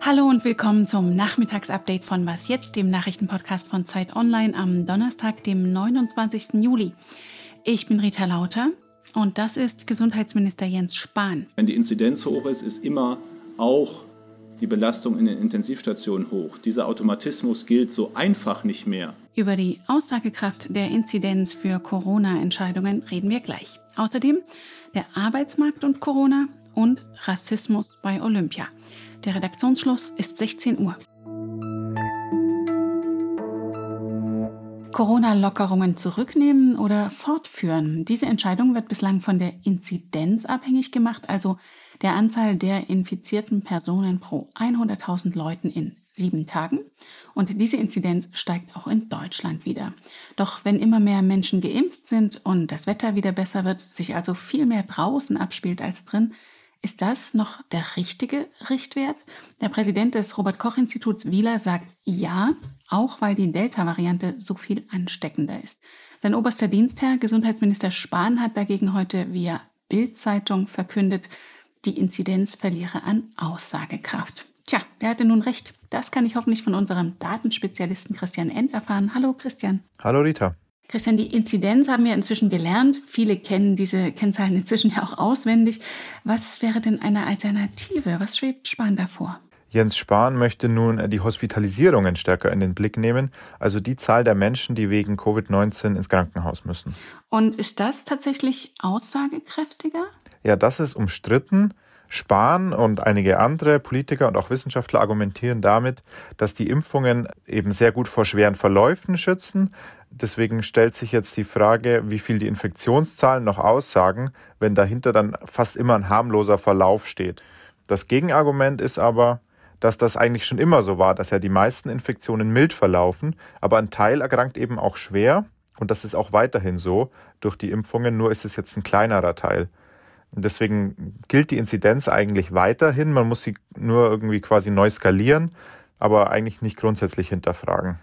Hallo und willkommen zum Nachmittagsupdate von Was jetzt, dem Nachrichtenpodcast von Zeit Online am Donnerstag, dem 29. Juli. Ich bin Rita Lauter und das ist Gesundheitsminister Jens Spahn. Wenn die Inzidenz hoch ist, ist immer auch die Belastung in den Intensivstationen hoch. Dieser Automatismus gilt so einfach nicht mehr. Über die Aussagekraft der Inzidenz für Corona-Entscheidungen reden wir gleich. Außerdem der Arbeitsmarkt und Corona und Rassismus bei Olympia. Der Redaktionsschluss ist 16 Uhr. Corona-Lockerungen zurücknehmen oder fortführen? Diese Entscheidung wird bislang von der Inzidenz abhängig gemacht, also der Anzahl der infizierten Personen pro 100.000 Leuten in sieben Tagen. Und diese Inzidenz steigt auch in Deutschland wieder. Doch wenn immer mehr Menschen geimpft sind und das Wetter wieder besser wird, sich also viel mehr draußen abspielt als drin, ist das noch der richtige Richtwert? Der Präsident des Robert Koch Instituts Wieler sagt ja, auch weil die Delta-Variante so viel ansteckender ist. Sein oberster Dienstherr, Gesundheitsminister Spahn, hat dagegen heute via Bild-Zeitung verkündet, die Inzidenz verliere an Aussagekraft. Tja, wer hatte nun recht? Das kann ich hoffentlich von unserem Datenspezialisten Christian End erfahren. Hallo Christian. Hallo Rita. Christian, die Inzidenz haben wir inzwischen gelernt. Viele kennen diese Kennzahlen inzwischen ja auch auswendig. Was wäre denn eine Alternative? Was schwebt Spahn davor? Jens Spahn möchte nun die Hospitalisierungen stärker in den Blick nehmen, also die Zahl der Menschen, die wegen Covid-19 ins Krankenhaus müssen. Und ist das tatsächlich aussagekräftiger? Ja, das ist umstritten. Spahn und einige andere Politiker und auch Wissenschaftler argumentieren damit, dass die Impfungen eben sehr gut vor schweren Verläufen schützen, Deswegen stellt sich jetzt die Frage, wie viel die Infektionszahlen noch aussagen, wenn dahinter dann fast immer ein harmloser Verlauf steht. Das Gegenargument ist aber, dass das eigentlich schon immer so war, dass ja die meisten Infektionen mild verlaufen, aber ein Teil erkrankt eben auch schwer und das ist auch weiterhin so durch die Impfungen, nur ist es jetzt ein kleinerer Teil. Und deswegen gilt die Inzidenz eigentlich weiterhin, man muss sie nur irgendwie quasi neu skalieren, aber eigentlich nicht grundsätzlich hinterfragen.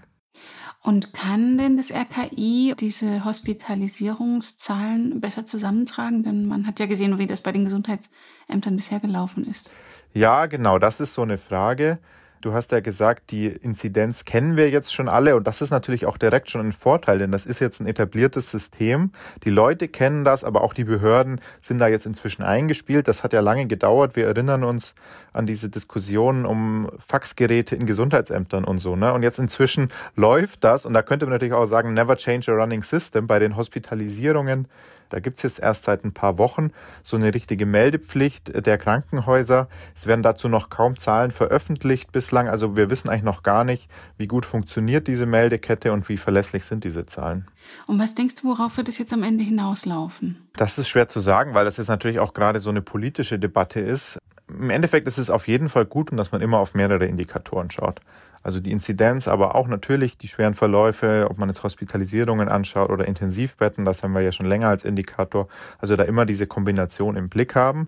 Und kann denn das RKI diese Hospitalisierungszahlen besser zusammentragen? Denn man hat ja gesehen, wie das bei den Gesundheitsämtern bisher gelaufen ist. Ja, genau, das ist so eine Frage. Du hast ja gesagt, die Inzidenz kennen wir jetzt schon alle und das ist natürlich auch direkt schon ein Vorteil, denn das ist jetzt ein etabliertes System. Die Leute kennen das, aber auch die Behörden sind da jetzt inzwischen eingespielt. Das hat ja lange gedauert. Wir erinnern uns an diese Diskussionen um Faxgeräte in Gesundheitsämtern und so. Ne? Und jetzt inzwischen läuft das und da könnte man natürlich auch sagen, never change a running system bei den Hospitalisierungen da gibt es jetzt erst seit ein paar Wochen so eine richtige Meldepflicht der Krankenhäuser. Es werden dazu noch kaum Zahlen veröffentlicht bislang. Also wir wissen eigentlich noch gar nicht, wie gut funktioniert diese Meldekette und wie verlässlich sind diese Zahlen. Und was denkst du, worauf wird es jetzt am Ende hinauslaufen? Das ist schwer zu sagen, weil das jetzt natürlich auch gerade so eine politische Debatte ist. Im Endeffekt ist es auf jeden Fall gut, dass man immer auf mehrere Indikatoren schaut. Also die Inzidenz, aber auch natürlich die schweren Verläufe, ob man jetzt Hospitalisierungen anschaut oder Intensivbetten, das haben wir ja schon länger als Indikator. Also da immer diese Kombination im Blick haben.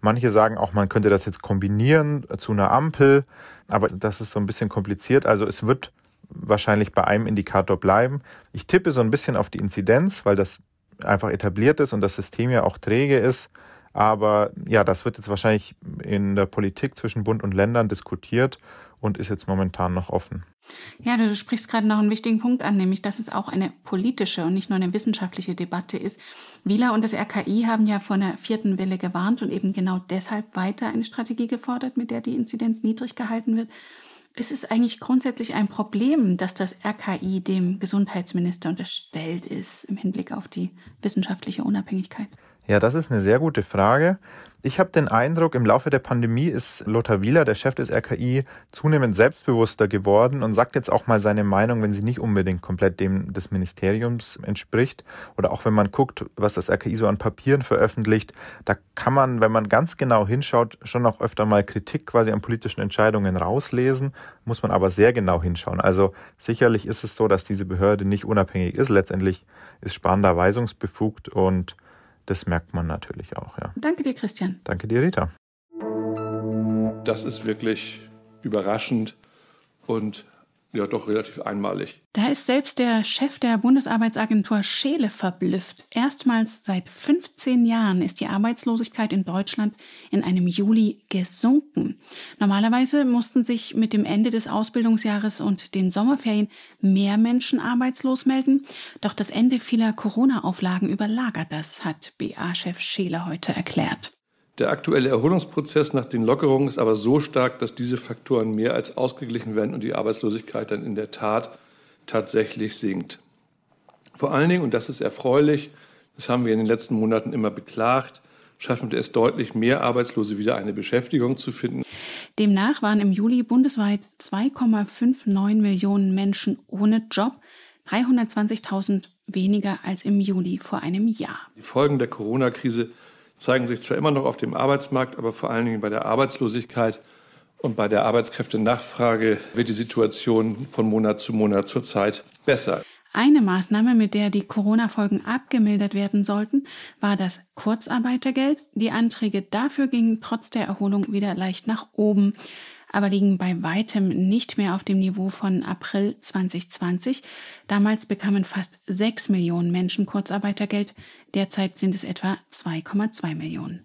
Manche sagen auch, man könnte das jetzt kombinieren zu einer Ampel, aber das ist so ein bisschen kompliziert. Also es wird wahrscheinlich bei einem Indikator bleiben. Ich tippe so ein bisschen auf die Inzidenz, weil das einfach etabliert ist und das System ja auch träge ist. Aber ja, das wird jetzt wahrscheinlich in der Politik zwischen Bund und Ländern diskutiert und ist jetzt momentan noch offen. Ja, du sprichst gerade noch einen wichtigen Punkt an, nämlich dass es auch eine politische und nicht nur eine wissenschaftliche Debatte ist. Wieler und das RKI haben ja vor einer vierten Welle gewarnt und eben genau deshalb weiter eine Strategie gefordert, mit der die Inzidenz niedrig gehalten wird. Ist es eigentlich grundsätzlich ein Problem, dass das RKI dem Gesundheitsminister unterstellt ist im Hinblick auf die wissenschaftliche Unabhängigkeit? Ja, das ist eine sehr gute Frage. Ich habe den Eindruck, im Laufe der Pandemie ist Lothar Wieler, der Chef des RKI, zunehmend selbstbewusster geworden und sagt jetzt auch mal seine Meinung, wenn sie nicht unbedingt komplett dem des Ministeriums entspricht. Oder auch wenn man guckt, was das RKI so an Papieren veröffentlicht, da kann man, wenn man ganz genau hinschaut, schon auch öfter mal Kritik quasi an politischen Entscheidungen rauslesen, muss man aber sehr genau hinschauen. Also sicherlich ist es so, dass diese Behörde nicht unabhängig ist. Letztendlich ist Spahn da weisungsbefugt und das merkt man natürlich auch, ja. Danke dir, Christian. Danke dir, Rita. Das ist wirklich überraschend und ja doch relativ einmalig. Da ist selbst der Chef der Bundesarbeitsagentur Scheele verblüfft. Erstmals seit 15 Jahren ist die Arbeitslosigkeit in Deutschland in einem Juli gesunken. Normalerweise mussten sich mit dem Ende des Ausbildungsjahres und den Sommerferien mehr Menschen arbeitslos melden. Doch das Ende vieler Corona-Auflagen überlagert das, hat BA-Chef Scheele heute erklärt. Der aktuelle Erholungsprozess nach den Lockerungen ist aber so stark, dass diese Faktoren mehr als ausgeglichen werden und die Arbeitslosigkeit dann in der Tat tatsächlich sinkt. Vor allen Dingen, und das ist erfreulich, das haben wir in den letzten Monaten immer beklagt, schaffen wir es deutlich mehr Arbeitslose wieder eine Beschäftigung zu finden. Demnach waren im Juli bundesweit 2,59 Millionen Menschen ohne Job, 320.000 weniger als im Juli vor einem Jahr. Die Folgen der Corona-Krise zeigen sich zwar immer noch auf dem Arbeitsmarkt, aber vor allen Dingen bei der Arbeitslosigkeit und bei der Arbeitskräftenachfrage wird die Situation von Monat zu Monat zurzeit besser. Eine Maßnahme, mit der die Corona-Folgen abgemildert werden sollten, war das Kurzarbeitergeld. Die Anträge dafür gingen trotz der Erholung wieder leicht nach oben aber liegen bei weitem nicht mehr auf dem Niveau von April 2020. Damals bekamen fast 6 Millionen Menschen Kurzarbeitergeld, derzeit sind es etwa 2,2 Millionen.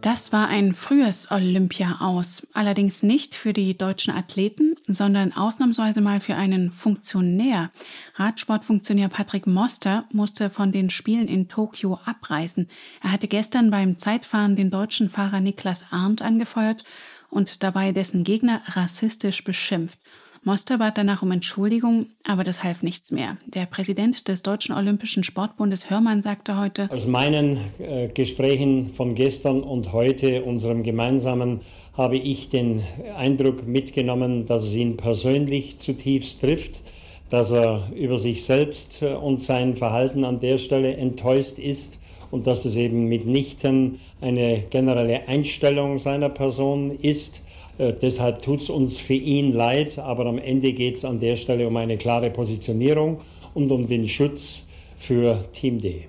Das war ein frühes Olympia aus, allerdings nicht für die deutschen Athleten, sondern ausnahmsweise mal für einen Funktionär. Radsportfunktionär Patrick Moster musste von den Spielen in Tokio abreisen. Er hatte gestern beim Zeitfahren den deutschen Fahrer Niklas Arndt angefeuert und dabei dessen Gegner rassistisch beschimpft. Moster bat danach um Entschuldigung, aber das half nichts mehr. Der Präsident des Deutschen Olympischen Sportbundes Hörmann sagte heute, Aus meinen äh, Gesprächen von gestern und heute, unserem gemeinsamen, habe ich den Eindruck mitgenommen, dass es ihn persönlich zutiefst trifft, dass er über sich selbst und sein Verhalten an der Stelle enttäuscht ist und dass es eben mitnichten eine generelle Einstellung seiner Person ist. Äh, deshalb tut es uns für ihn leid, aber am Ende geht es an der Stelle um eine klare Positionierung und um den Schutz für Team D.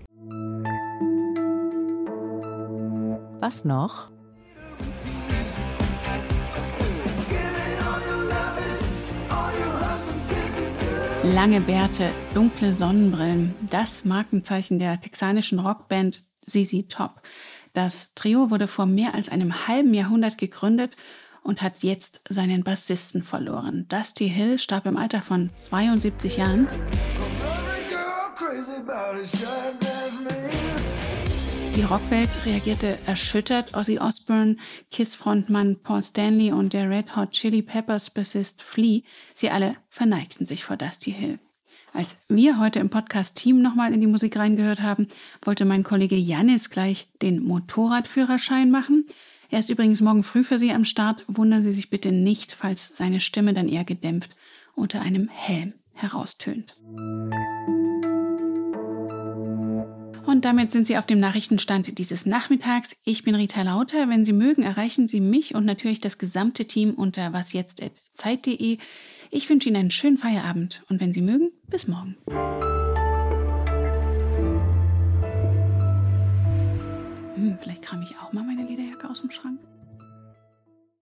Was noch? Lange Bärte, dunkle Sonnenbrillen, das Markenzeichen der texanischen Rockband ZZ Top. Das Trio wurde vor mehr als einem halben Jahrhundert gegründet und hat jetzt seinen Bassisten verloren. Dusty Hill starb im Alter von 72 Jahren. Die Rockwelt reagierte erschüttert. Ozzy Osbourne, Kiss-Frontmann Paul Stanley und der Red Hot Chili Peppers Bassist Flea, sie alle verneigten sich vor Dusty Hill. Als wir heute im Podcast Team nochmal in die Musik reingehört haben, wollte mein Kollege Janis gleich den Motorradführerschein machen. Er ist übrigens morgen früh für Sie am Start. Wundern Sie sich bitte nicht, falls seine Stimme dann eher gedämpft unter einem Helm heraustönt. Und damit sind Sie auf dem Nachrichtenstand dieses Nachmittags. Ich bin Rita Lauter. Wenn Sie mögen, erreichen Sie mich und natürlich das gesamte Team unter wasjetzt.zeit.de. Ich wünsche Ihnen einen schönen Feierabend und wenn Sie mögen, bis morgen. Hm, vielleicht kram ich auch mal meine Lederjacke aus dem Schrank.